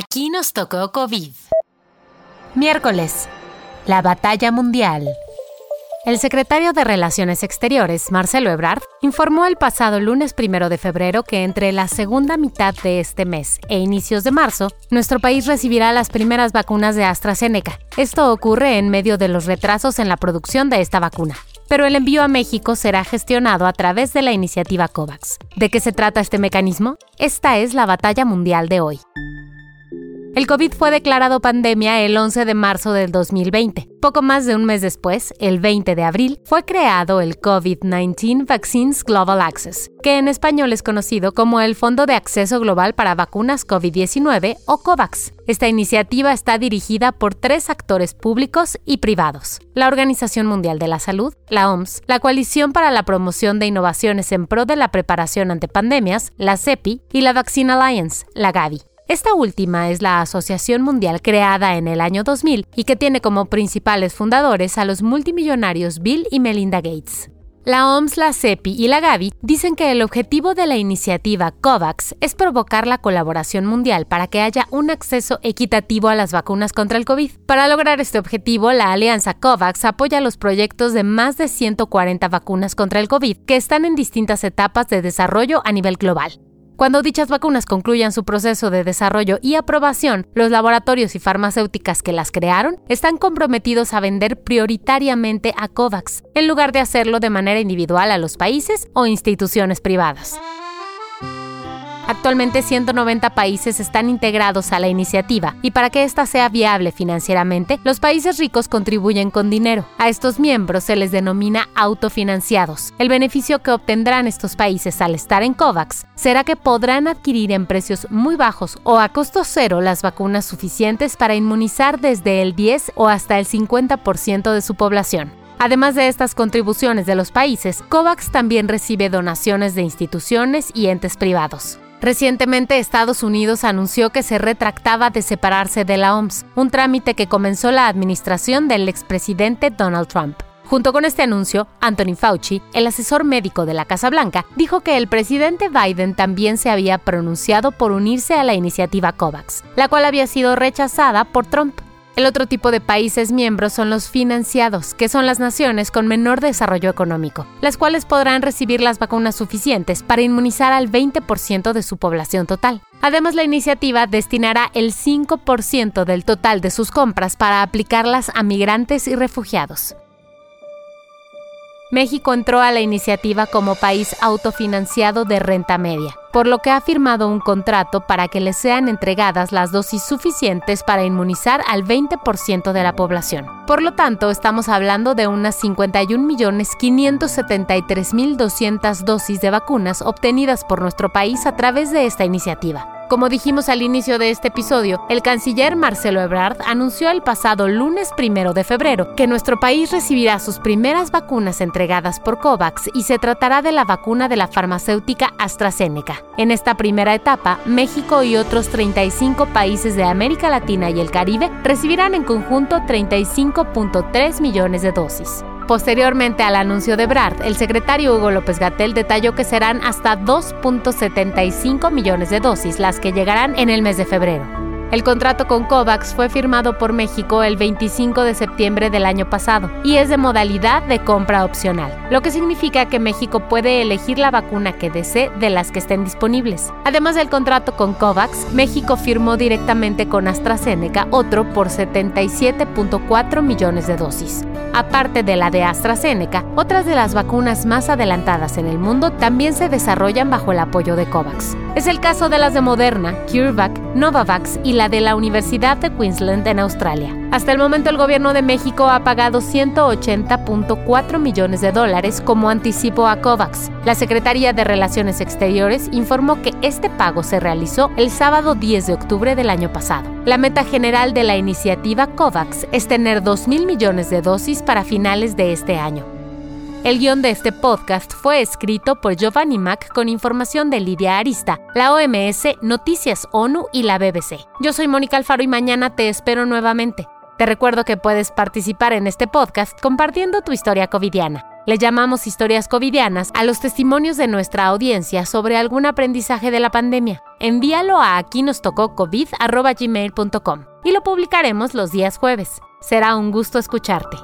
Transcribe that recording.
Aquí nos tocó COVID. Miércoles. La batalla mundial. El secretario de Relaciones Exteriores, Marcelo Ebrard, informó el pasado lunes primero de febrero que entre la segunda mitad de este mes e inicios de marzo, nuestro país recibirá las primeras vacunas de AstraZeneca. Esto ocurre en medio de los retrasos en la producción de esta vacuna pero el envío a México será gestionado a través de la iniciativa COVAX. ¿De qué se trata este mecanismo? Esta es la batalla mundial de hoy. El COVID fue declarado pandemia el 11 de marzo del 2020. Poco más de un mes después, el 20 de abril, fue creado el COVID-19 Vaccines Global Access, que en español es conocido como el Fondo de Acceso Global para Vacunas COVID-19 o COVAX. Esta iniciativa está dirigida por tres actores públicos y privados. La Organización Mundial de la Salud, la OMS, la Coalición para la Promoción de Innovaciones en Pro de la Preparación ante Pandemias, la CEPI, y la Vaccine Alliance, la Gavi. Esta última es la asociación mundial creada en el año 2000 y que tiene como principales fundadores a los multimillonarios Bill y Melinda Gates. La OMS, la CEPI y la Gavi dicen que el objetivo de la iniciativa COVAX es provocar la colaboración mundial para que haya un acceso equitativo a las vacunas contra el COVID. Para lograr este objetivo, la alianza COVAX apoya los proyectos de más de 140 vacunas contra el COVID que están en distintas etapas de desarrollo a nivel global. Cuando dichas vacunas concluyan su proceso de desarrollo y aprobación, los laboratorios y farmacéuticas que las crearon están comprometidos a vender prioritariamente a COVAX, en lugar de hacerlo de manera individual a los países o instituciones privadas. Actualmente 190 países están integrados a la iniciativa y para que ésta sea viable financieramente, los países ricos contribuyen con dinero. A estos miembros se les denomina autofinanciados. El beneficio que obtendrán estos países al estar en COVAX será que podrán adquirir en precios muy bajos o a costo cero las vacunas suficientes para inmunizar desde el 10 o hasta el 50% de su población. Además de estas contribuciones de los países, COVAX también recibe donaciones de instituciones y entes privados. Recientemente Estados Unidos anunció que se retractaba de separarse de la OMS, un trámite que comenzó la administración del expresidente Donald Trump. Junto con este anuncio, Anthony Fauci, el asesor médico de la Casa Blanca, dijo que el presidente Biden también se había pronunciado por unirse a la iniciativa COVAX, la cual había sido rechazada por Trump. El otro tipo de países miembros son los financiados, que son las naciones con menor desarrollo económico, las cuales podrán recibir las vacunas suficientes para inmunizar al 20% de su población total. Además, la iniciativa destinará el 5% del total de sus compras para aplicarlas a migrantes y refugiados. México entró a la iniciativa como país autofinanciado de renta media, por lo que ha firmado un contrato para que le sean entregadas las dosis suficientes para inmunizar al 20% de la población. Por lo tanto, estamos hablando de unas 51.573.200 dosis de vacunas obtenidas por nuestro país a través de esta iniciativa. Como dijimos al inicio de este episodio, el canciller Marcelo Ebrard anunció el pasado lunes primero de febrero que nuestro país recibirá sus primeras vacunas entregadas por COVAX y se tratará de la vacuna de la farmacéutica AstraZeneca. En esta primera etapa, México y otros 35 países de América Latina y el Caribe recibirán en conjunto 35.3 millones de dosis. Posteriormente al anuncio de Brad, el secretario Hugo López Gatel detalló que serán hasta 2.75 millones de dosis las que llegarán en el mes de febrero. El contrato con COVAX fue firmado por México el 25 de septiembre del año pasado y es de modalidad de compra opcional, lo que significa que México puede elegir la vacuna que desee de las que estén disponibles. Además del contrato con COVAX, México firmó directamente con AstraZeneca otro por 77.4 millones de dosis. Aparte de la de AstraZeneca, otras de las vacunas más adelantadas en el mundo también se desarrollan bajo el apoyo de COVAX. Es el caso de las de Moderna, CureVac, Novavax y la de la Universidad de Queensland en Australia. Hasta el momento el gobierno de México ha pagado 180.4 millones de dólares como anticipo a COVAX. La Secretaría de Relaciones Exteriores informó que este pago se realizó el sábado 10 de octubre del año pasado. La meta general de la iniciativa COVAX es tener 2.000 millones de dosis para finales de este año. El guion de este podcast fue escrito por Giovanni Mac con información de Lidia Arista, la OMS, Noticias ONU y la BBC. Yo soy Mónica Alfaro y mañana te espero nuevamente. Te recuerdo que puedes participar en este podcast compartiendo tu historia covidiana. Le llamamos historias covidianas a los testimonios de nuestra audiencia sobre algún aprendizaje de la pandemia. Envíalo a aquí nos tocó covid y lo publicaremos los días jueves. Será un gusto escucharte.